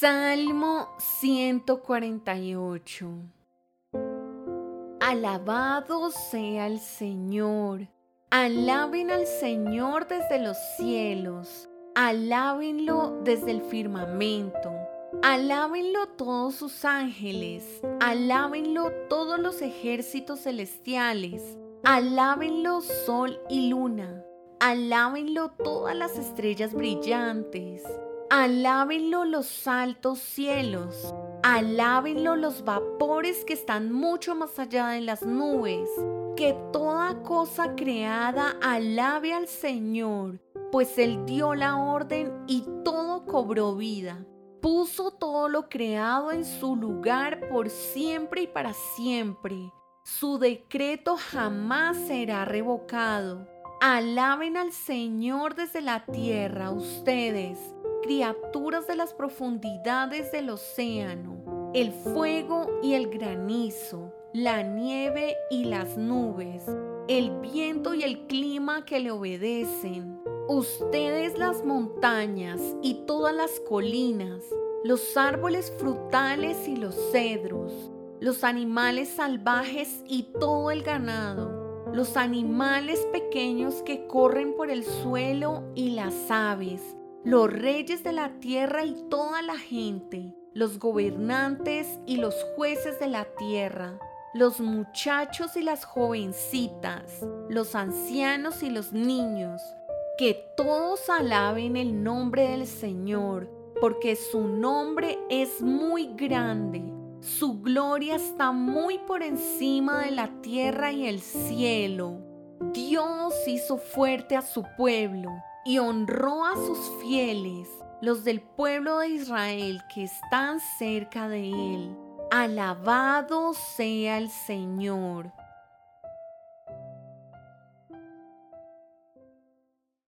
Salmo 148 Alabado sea el Señor. Alaben al Señor desde los cielos. Alábenlo desde el firmamento. Alábenlo todos sus ángeles. Alábenlo todos los ejércitos celestiales. Alábenlo sol y luna. Alábenlo todas las estrellas brillantes. Alábenlo los altos cielos, alábenlo los vapores que están mucho más allá de las nubes. Que toda cosa creada alabe al Señor, pues Él dio la orden y todo cobró vida. Puso todo lo creado en su lugar por siempre y para siempre. Su decreto jamás será revocado. Alaben al Señor desde la tierra, ustedes criaturas de las profundidades del océano, el fuego y el granizo, la nieve y las nubes, el viento y el clima que le obedecen, ustedes las montañas y todas las colinas, los árboles frutales y los cedros, los animales salvajes y todo el ganado, los animales pequeños que corren por el suelo y las aves, los reyes de la tierra y toda la gente, los gobernantes y los jueces de la tierra, los muchachos y las jovencitas, los ancianos y los niños, que todos alaben el nombre del Señor, porque su nombre es muy grande. Su gloria está muy por encima de la tierra y el cielo. Dios hizo fuerte a su pueblo y honró a sus fieles, los del pueblo de Israel que están cerca de él. Alabado sea el Señor.